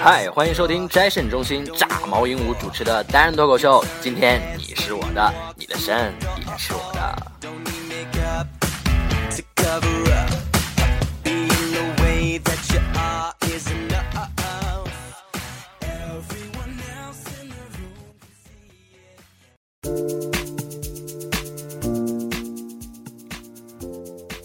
嗨，欢迎收听斋肾中心炸毛鹦鹉主持的单人脱口秀。今天你是我的，你的肾也是我的。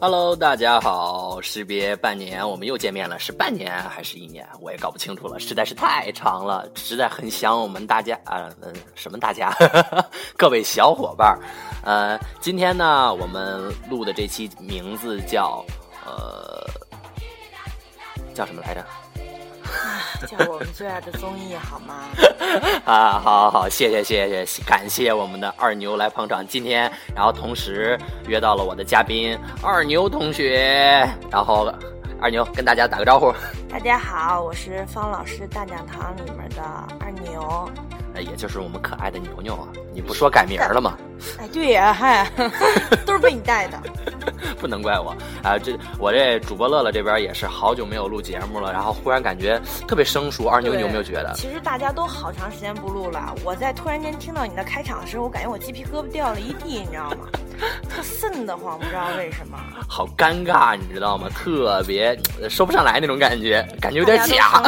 Hello，大家好！识别半年，我们又见面了，是半年还是一年？我也搞不清楚了，实在是太长了，实在很想我们大家啊，嗯，什么大家？各位小伙伴儿，呃，今天呢，我们录的这期名字叫呃，叫什么来着？叫我们最爱的综艺好吗？啊，好好好，谢谢谢谢，感谢我们的二牛来捧场。今天，然后同时约到了我的嘉宾二牛同学，然后二牛跟大家打个招呼，大家好，我是方老师大讲堂里面的二牛。呃，也就是我们可爱的牛牛啊。你不说改名了吗？哎，对呀，嗨，都是被你带的。不能怪我啊！这我这主播乐乐这边也是好久没有录节目了，然后忽然感觉特别生疏。二牛，你有没有觉得？其实大家都好长时间不录了，我在突然间听到你的开场的时候，我感觉我鸡皮疙瘩掉了一地，你知道吗？特瘆得慌，不知道为什么。好尴尬，你知道吗？特别说不上来那种感觉，感觉有点假。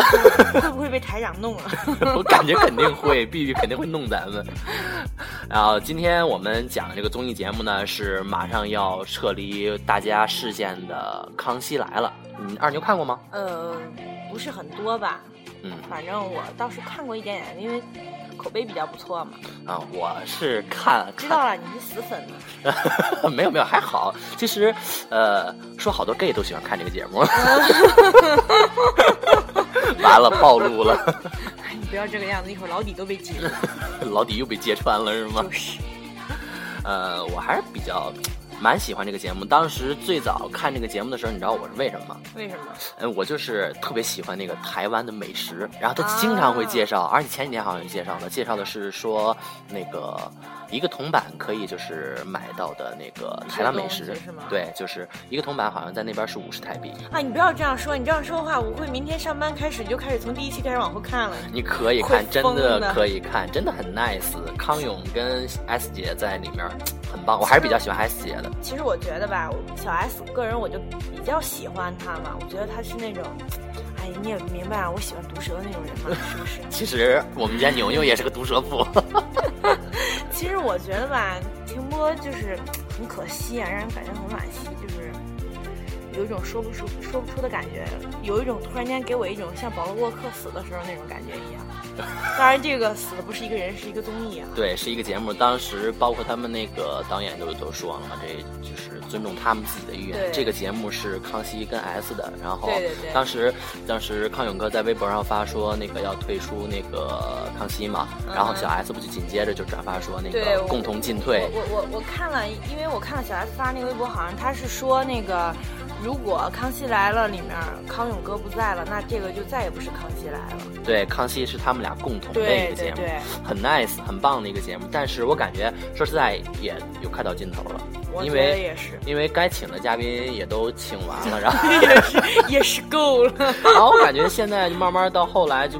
会不会被台长弄了？我感觉肯定会，必须肯定会弄咱们。然后今天我们讲的这个综艺节目呢，是马上要撤离大家视线的《康熙来了》。嗯，二牛看过吗？呃，不是很多吧。嗯，反正我倒是看过一点点，因为口碑比较不错嘛。啊，我是看知道了，你是死粉呢。没有没有，还好。其实，呃，说好多 gay 都喜欢看这个节目。完了，暴露了。哎，你不要这个样子，一会儿老底都被揭了。老底又被揭穿了是吗？就是。呃，我还是比较。蛮喜欢这个节目，当时最早看这个节目的时候，你知道我是为什么吗？为什么？嗯，我就是特别喜欢那个台湾的美食，然后他经常会介绍，而且前几天好像介绍了，介绍的是说那个一个铜板可以就是买到的那个台湾美食，是吗？对，就是一个铜板好像在那边是五十台币。啊，你不要这样说，你这样说的话，我会明天上班开始就开始从第一期开始往后看了。你可以看，真的可以看，真的很 nice。康永跟 S 姐在里面。很棒，我还是比较喜欢 S 姐的。其实我觉得吧，小 S 个人我就比较喜欢她嘛。我觉得她是那种，哎，你也明白啊，我喜欢毒舌的那种人嘛，是不是？其实我们家牛牛也是个毒舌妇。其实我觉得吧，停播就是很可惜啊，让人感觉很惋惜，就是有一种说不出说不出的感觉，有一种突然间给我一种像保罗沃克死的时候那种感觉一样。当然，这个死的不是一个人，是一个综艺啊。对，是一个节目。当时包括他们那个导演都都说了嘛，这就是尊重他们自己的意愿。这个节目是康熙跟 S 的，然后当时当时康永哥在微博上发说那个要退出那个康熙嘛，然后小 S 不就紧接着就转发说那个共同进退。我我我看了，因为我看了小 S 发那个微博，好像他是说那个。如果《康熙来了》里面康永哥不在了，那这个就再也不是《康熙来了》。对，康熙是他们俩共同的一个节目，对很 nice，很棒的一个节目。但是我感觉，说实在也有快到尽头了，因为也是，因为该请的嘉宾也都请完了，然后也是 也是够了。然后我感觉现在就慢慢到后来就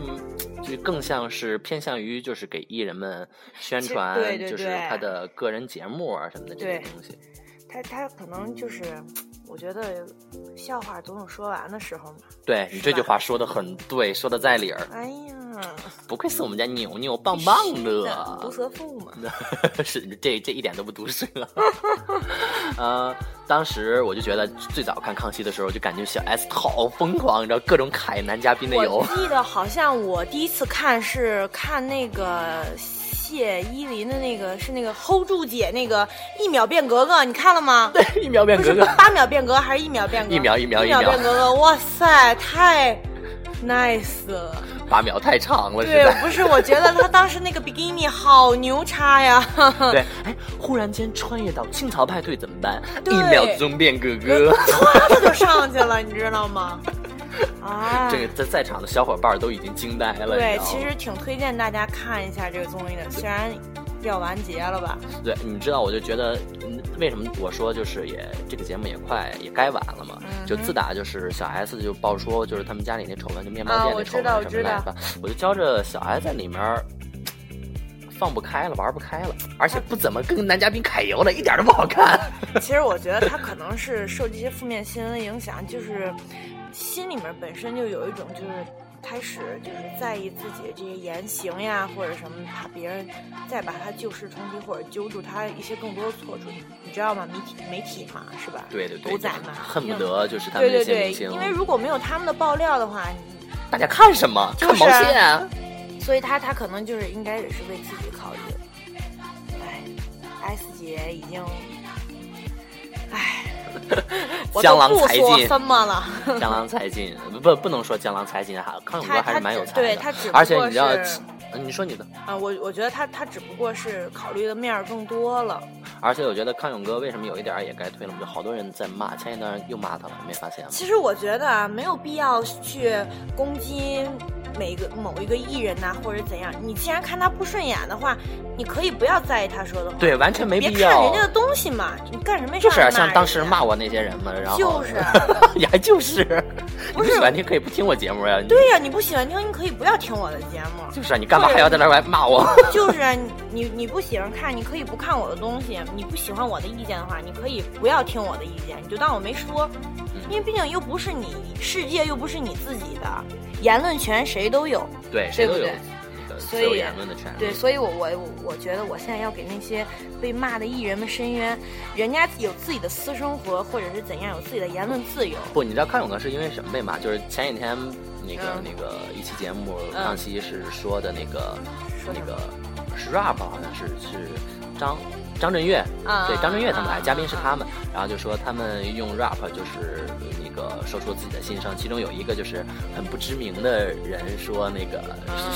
就更像是偏向于就是给艺人们宣传，就是他的个人节目啊什么的这些东西。他他可能就是。我觉得笑话总有说完的时候嘛。对你这句话说的很对，说的在理儿。哎呀，不愧是我们家牛牛，棒棒的毒舌妇嘛。是这这一点都不毒舌。呃，当时我就觉得最早看康熙的时候，就感觉小 S 好疯狂，你知道各种凯男嘉宾的有。我记得好像我第一次看是看那个。谢依霖的那个是那个 hold 住姐那个一秒变格格，你看了吗？对，一秒变格格，八秒变格还是一秒变格？一秒一秒一秒变格格，哇塞，太 nice 了！八秒太长了，对，不是，我觉得他当时那个比基尼好牛叉呀！对，哎，忽然间穿越到清朝派对怎么办？一秒钟变格格，唰就上去了，你知道吗？啊！这个在在场的小伙伴都已经惊呆了。对，其实挺推荐大家看一下这个综艺的，虽然要完结了吧？对，你知道，我就觉得，嗯为什么我说就是也这个节目也快也该完了嘛？嗯就自打就是小 S 就爆说就是他们家里那丑闻，就面包啊店那丑我知道闻什么来着，我就觉着小 S 在里面放不开了，玩不开了，而且不怎么跟男嘉宾揩油了，一点都不好看。其实我觉得他可能是受这些负面新闻的影响，就是心里面本身就有一种就是开始就是在意自己的这些言行呀，或者什么，怕别人再把他旧事重提，或者揪住他一些更多的错处，你知道吗？媒体媒体嘛，是吧？对对对，狗仔嘛，恨不得就是他们这对对对因为如果没有他们的爆料的话，你大家看什么？就是看毛线啊！所以他他可能就是应该也是为自己考虑。哎，S 姐已经，哎，我江郎才尽什么了。江郎才尽，不不能说江郎才尽，哈康永哥还是蛮有才的。对他只而且你知道你说你的。啊，我我觉得他他只不过是考虑的面儿更多了。而且我觉得康永哥为什么有一点儿也该退了？就好多人在骂，前一段又骂他了，没发现吗？其实我觉得啊，没有必要去攻击每个某一个艺人呐、或者怎样。你既然看他不顺眼的话，你可以不要在意他说的话。对，完全没必要别看人家。的东西嘛，你干什么就是啊像当时骂我那些人嘛，然后就是 你还就是，不是 你喜欢听可以不听我节目呀、你对呀、你不喜欢听，你可以不要听我的节目。就是啊，你干嘛还要在那儿来骂我？就是啊你你你不喜欢看，你可以不看我的东西。你不喜欢我的意见的话，你可以不要听我的意见，你就当我没说。因为毕竟又不是你世界，又不是你自己的，言论权谁都有。对，谁都有所以言论的权利。对，所以我我我觉得我现在要给那些被骂的艺人们申冤，人家有自己的私生活，或者是怎样，有自己的言论自由。不，你知道康永哥是因为什么被骂？就是前几天那个、嗯。那个一期节目，上期是说的那个、那个是 rap 好像是是张张震岳，啊对张震岳他们来，啊嘉宾是他们，然后就说他们用 rap 就是那个说出自己的心声，其中有一个就是很不知名的人说那个、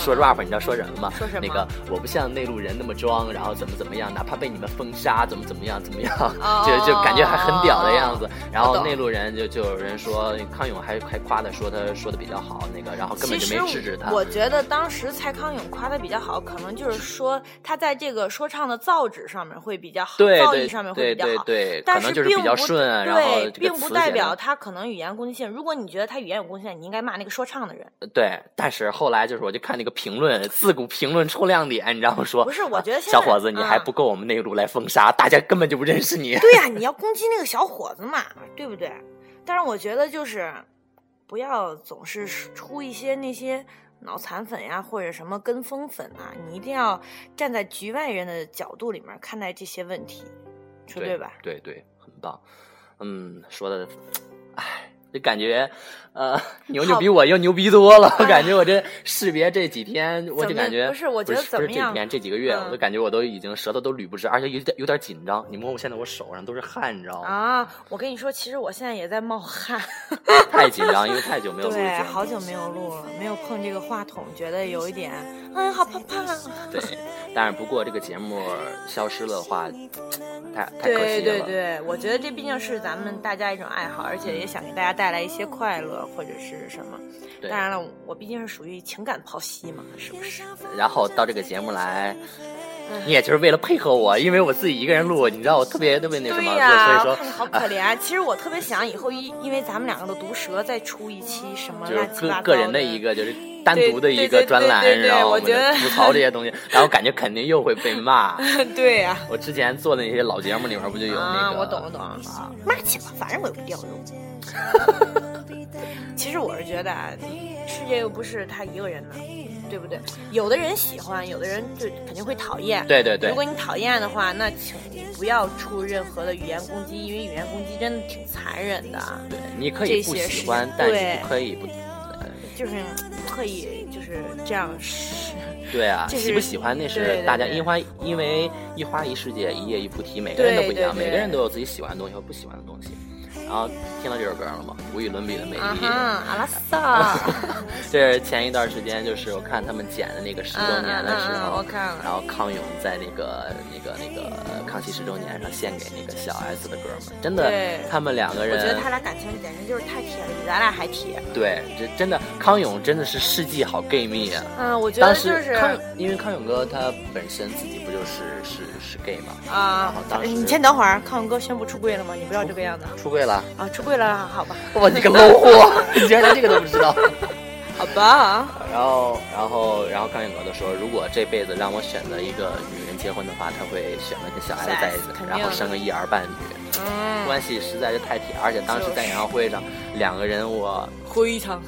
说 rap，你知道说什么吗？啊说什么那个我不像内陆人那么装，然后怎么怎么样，哪怕被你们封杀，怎么怎么样怎么样，哦就就感觉还很屌的样子。然后内陆人就就有人说康永还还夸他说他说的比较好，那个然后根本就没制止他。我觉得当时蔡康永夸他比较好，可能就是说他在这个说唱的造纸上面会比较好，造诣上面会对比较好。对对，但可能就是比较顺，然后对，这个并不代表他可能语言攻击性。如果你觉得他语言有攻击性，你应该骂那个说唱的人。对，但是后来就是我就看那个评论，自古评论出亮点，你知道吗？说不是我觉得啊小伙子你还嗯不够我们内陆来封杀，大家根本就不认识你。对呀、你要攻击那个小伙子嘛，对不对？但是我觉得就是不要总是出一些那些脑残粉呀，或者什么跟风粉啊，你一定要站在局外人的角度里面看待这些问题，说对吧？对对，很棒。嗯，说的，就感觉，呃，牛牛比我又牛逼多了。我哎感觉我这识别这几天，我就感觉不是我觉得不怎么样不是这几天这几个月，嗯我都感觉我都已经舌头都捋不直，而且有点有点紧张。你摸我现在我手上都是汗，你知道吗？啊，我跟你说，其实我现在也在冒汗。太紧张，因为太久没有对，好久没有录了，没有碰这个话筒，觉得有一点，嗯，好怕怕。对，但是不过这个节目消失了的话，太太可惜了。对对对，我觉得这毕竟是咱们大家一种爱好，而且也想给大家带来一些快乐或者是什么。对当然了，我毕竟是属于情感剖析嘛，是不是？然后到这个节目来，嗯你也就是为了配合我，因为我自己一个人录，你知道我特别特别那什么，对呀、所以说我看你好可怜。其实我特别想以后因因为咱们两个的毒舌再出一期什么就是乱七八糟个个人的一个就是单独的一个专栏，对对对然后我我觉得们吐槽这些东西，然后感觉肯定又会被骂。对呀、我之前做的那些老节目里面不就有那啊，个？我懂我懂啊，骂去吧，反正我又不掉肉。其实我是觉得啊，世界又不是他一个人的，对不对？有的人喜欢，有的人就肯定会讨厌。对对对如果你讨厌的话，那请你不要出任何的语言攻击，因为语言攻击真的挺残忍的，对，你可以不喜欢，但对你不可以不。就是不可以就是这样是。对啊，喜不喜欢那是大家因花，因为一花一世界，一叶一菩提，每个人都不一样，每个人都有自己喜欢的东西和不喜欢的东西。然后听到这首歌了吗？无与伦比的美啊丽。哈，阿拉萨，这是前一段时间，就是我看他们剪的那个十周年的时嗯嗯嗯候，我看了然后康永在那个那个那个康熙十周年上献给那个小 S 的歌嘛，真的，他们两个人，我觉得他俩感情简直就是太铁了，比咱俩还铁。对，这真的康永真的是世纪好 gay 蜜啊。嗯，我觉得就是康永，因为康永哥他本身自己不就就是是是 gay 嘛。然啊后当，时你先等会儿，康永哥宣布出柜了吗？你不要这个样子出柜了，啊！出柜了，好吧，哇，你个 low 货，你竟然连这个都不知道。好吧，然后，然后，然后康永哥就说，如果这辈子让我选择一个女人结婚的话，他会选择跟小 S 在一起然后生个一儿半女。嗯，关系实在是太铁，而且当时在演唱会上，两个人我非常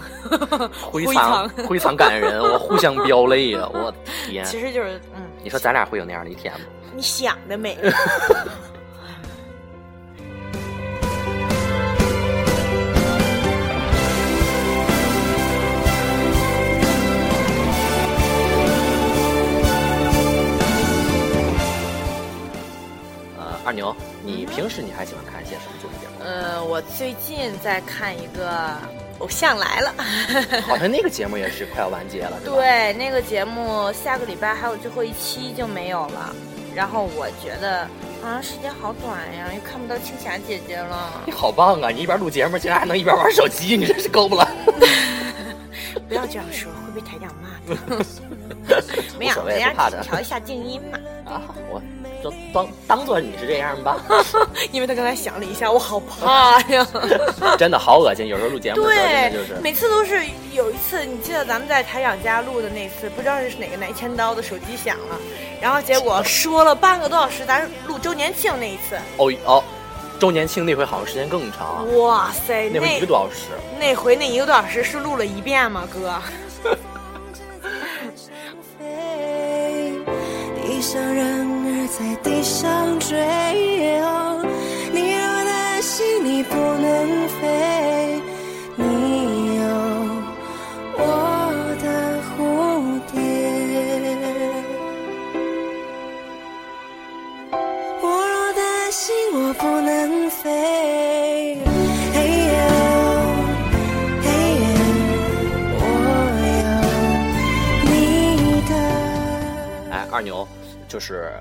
非常非常感人，我互相飙泪啊！我天，其实就是嗯，你说咱俩会有那样的一天吗？你想的美。呃，二牛，你平时你还喜欢看一些什么综艺节目？呃，我最近在看一个《偶像来了》，好像那个节目也是快要完结了，对，那个节目下个礼拜还有最后一期就没有了。然后我觉得好像时间好短呀，又看不到青霞姐姐了。你好棒啊！你一边录节目，竟然还能一边玩手机，你真是够了。不要这样说，会被台长骂的。没有，人家调一下静音嘛。啊，我就当当做你是这样吧。因为他刚才想了一下，我好怕呀。真的好恶心，有时候录节目的时候真的对，就是。每次都是有一次，你记得咱们在台长家录的那次，不知道是哪个来千刀的手机响了，然后结果说了半个多小时，咱录周年庆那一次，哦哦，周年庆那回好像时间更长，哇塞，那回一个多小时。那回那一个多小时是录了一遍吗，哥？在地上追，哦你若担心你不能飞，你有我的蝴蝶。我若担心我不能飞，嘿呦嘿呦，我有你的。哎，二牛，就是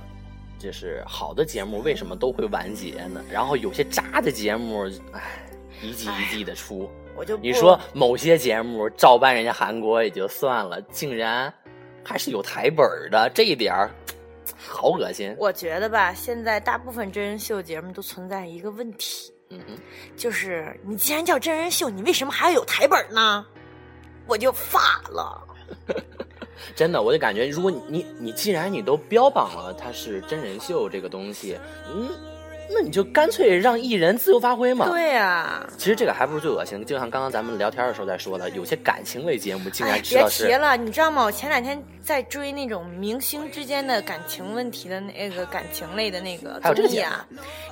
就是好的节目为什么都会完结呢？然后有些渣的节目，哎，一季一季的出。我就你说某些节目照搬人家韩国也就算了，竟然还是有台本儿的，这一点儿好恶心。我觉得吧，现在大部分真人秀节目都存在一个问题，嗯哼，就是你既然叫真人秀，你为什么还要有台本呢？我就发了。真的，我就感觉，如果你你既然你都标榜了它是真人秀这个东西，嗯，那你就干脆让艺人自由发挥嘛。对呀、其实这个还不是最恶心的，就像刚刚咱们聊天的时候在说的，有些感情类节目竟哎然，知别道是提了，你知道吗？我前两天在追那种明星之间的感情问题的那个感情类的那个综艺啊，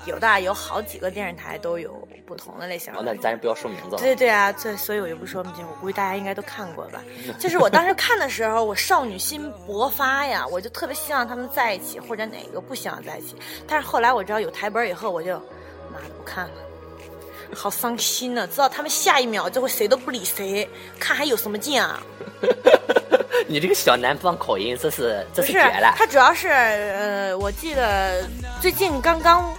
有的有好几个电视台都有不同的类型的哦，那咱也不要说名字了。对对啊，对，所以我就不说名字，我估计大家应该都看过吧。就是我当时看的时候，我少女心勃发呀，我就特别希望他们在一起，或者哪个不希望在一起。但是后来我知道有台本以后，我就妈的不看了，好伤心呢、知道他们下一秒就会谁都不理谁，看还有什么劲啊？你这个小南方口音，这是这是绝了。他主要是呃，我记得最近刚刚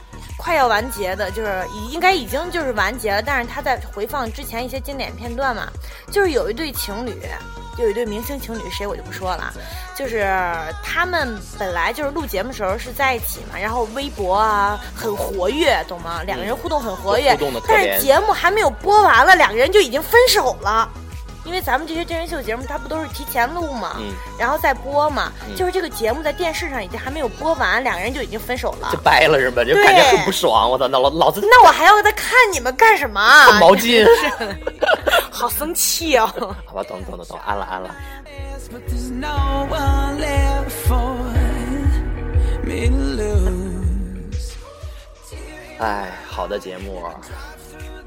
快要完结的，就是已应该已经就是完结了，但是他在回放之前一些经典片段嘛，就是有一对情侣，就有一对明星情侣，谁我就不说了，就是他们本来就是录节目的时候是在一起嘛，然后微博啊很活跃，懂吗？两个人互动很活跃，但是节目还没有播完了，两个人就已经分手了。因为咱们这些真人秀节目，它不都是提前录嘛，嗯然后再播嘛，嗯就是这个节目在电视上已经还没有播完，两个人就已经分手了就。掰了是吧？就感觉很不爽。我操，那老老子那我还要再看你们干什么啊？换毛巾。好生气哦！好吧，懂懂懂懂，安了安了。哎，好的节目，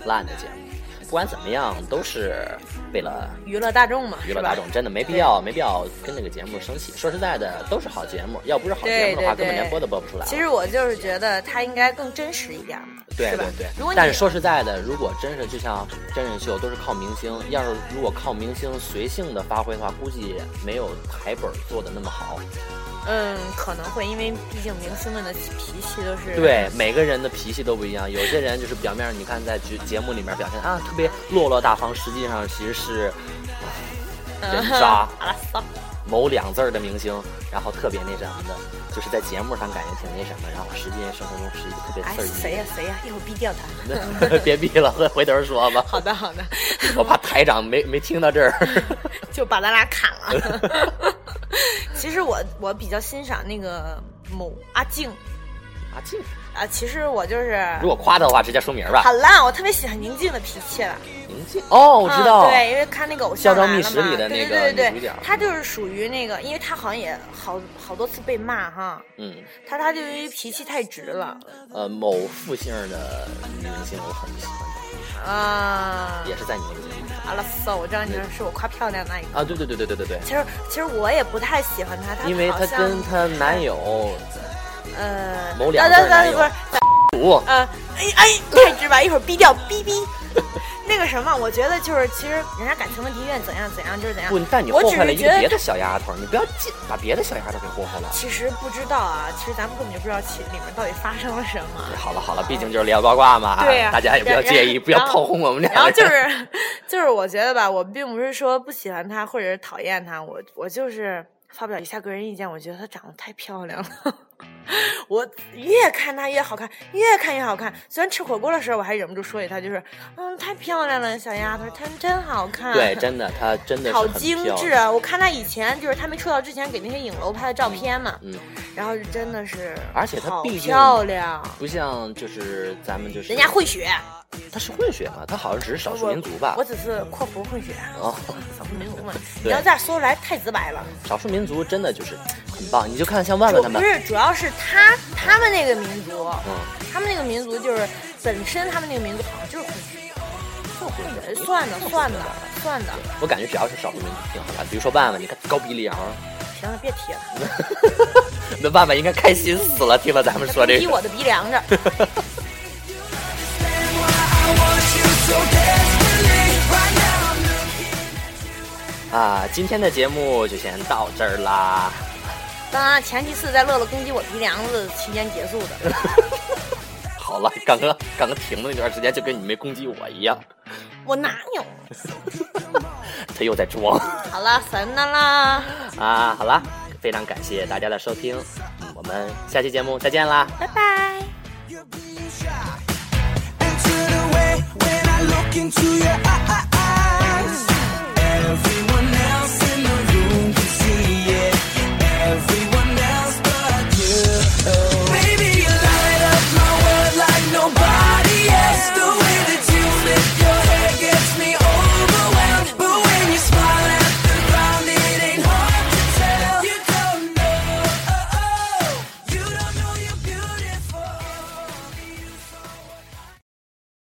烂的节目，不管怎么样，都是为了娱乐大众嘛，娱乐大众，真的没必要没必要跟那个节目生气。说实在的，都是好节目，要不是好节目的话，根本连播都播不出来。其实我就是觉得它应该更真实一点嘛，对对对如果，但是说实在的，如果真是就像真人秀都是靠明星，要是如果靠明星随性的发挥的话，估计没有台本做的那么好。嗯，可能会因为毕竟明星们的脾气都是对，每个人的脾气都不一样，有些人就是表面上你看在节节目里面表现啊特别落落大方，实际上其实是嗯人渣。某两字儿的明星，然后特别那什么的，就是在节目上感觉挺那什么，然后实际生活中是一个特别哎刺儿，谁呀谁呀？一会儿毙掉他。别毙了，回回头说吧，好的好的，我怕台长没没听到这儿。就把咱俩砍了。其实我我比较欣赏那个某阿静阿静，啊，其实我就是如果夸他的话，直接说名儿吧。好啦，我特别喜欢宁静的脾气了。宁静，哦，我知道，嗯，对，因为看那个偶像孝来了嘛道密室里的那个对对她就是属于那个，因为她好像也好好多次被骂哈，嗯，她她就因为脾气太直了呃，某复姓的女明星我很喜欢啊，。也是在你们的节目上阿拉斯，我知道你说是我夸漂亮那一个。啊，对对对对对对对，其实其实我也不太喜欢她，她因为她跟她男友呃某两字儿男友不是五呃，哎哎，太直白，一会儿逼掉，逼逼。那个什么，我觉得就是，其实人家感情问题愿怎样怎样就是怎样不，。但你我祸害了一个别的小丫头，你不要进把别的小丫头给祸害了。其实不知道啊，其实咱们根本就不知道其里面到底发生了什么。好了好了，毕竟就是聊八卦嘛，对呀大家也不要介意，不要炮轰我们俩。然后就是，就是我觉得吧，我并不是说不喜欢她或者是讨厌她，我我就是发表一下个人意见，我觉得她长得太漂亮了。我越看她越好看，越看越好看。虽然吃火锅的时候我还忍不住说一她，就是，嗯，太漂亮了，小丫头，她真好看。对，真的，她真的是好精。致啊！我看她以前就是她没出道之前给那些影楼拍的照片嘛，嗯，然后就真的是，而且她好毕竟漂亮，不像就是咱们就是人家混血，她是混血嘛，她好像只是少数民族吧我。只是括弧混血。哦，少数民族嘛，你要这样说出来太直白了。少数民族真的就是很棒，你就看像万万他们，不是，主要是他他们那个民族，嗯，他们那个民族就是本身他们那个民族好像就是混血，就混血，算的算的算的。我感觉只要是少数民族挺好的。比如说万万，你看高鼻梁，行了，别提了，那万万应该开心死了，听了咱们说这个。逼我的鼻梁着。啊，今天的节目就先到这儿啦。当然，前提是在乐乐攻击我鼻梁子期间结束的。好了，刚刚刚刚停的那段时间就跟你没攻击我一样，我哪有？他又在装 好了，神的啦，啊。好了，非常感谢大家的收听，嗯我们下期节目再见啦。拜拜。Into your eyes.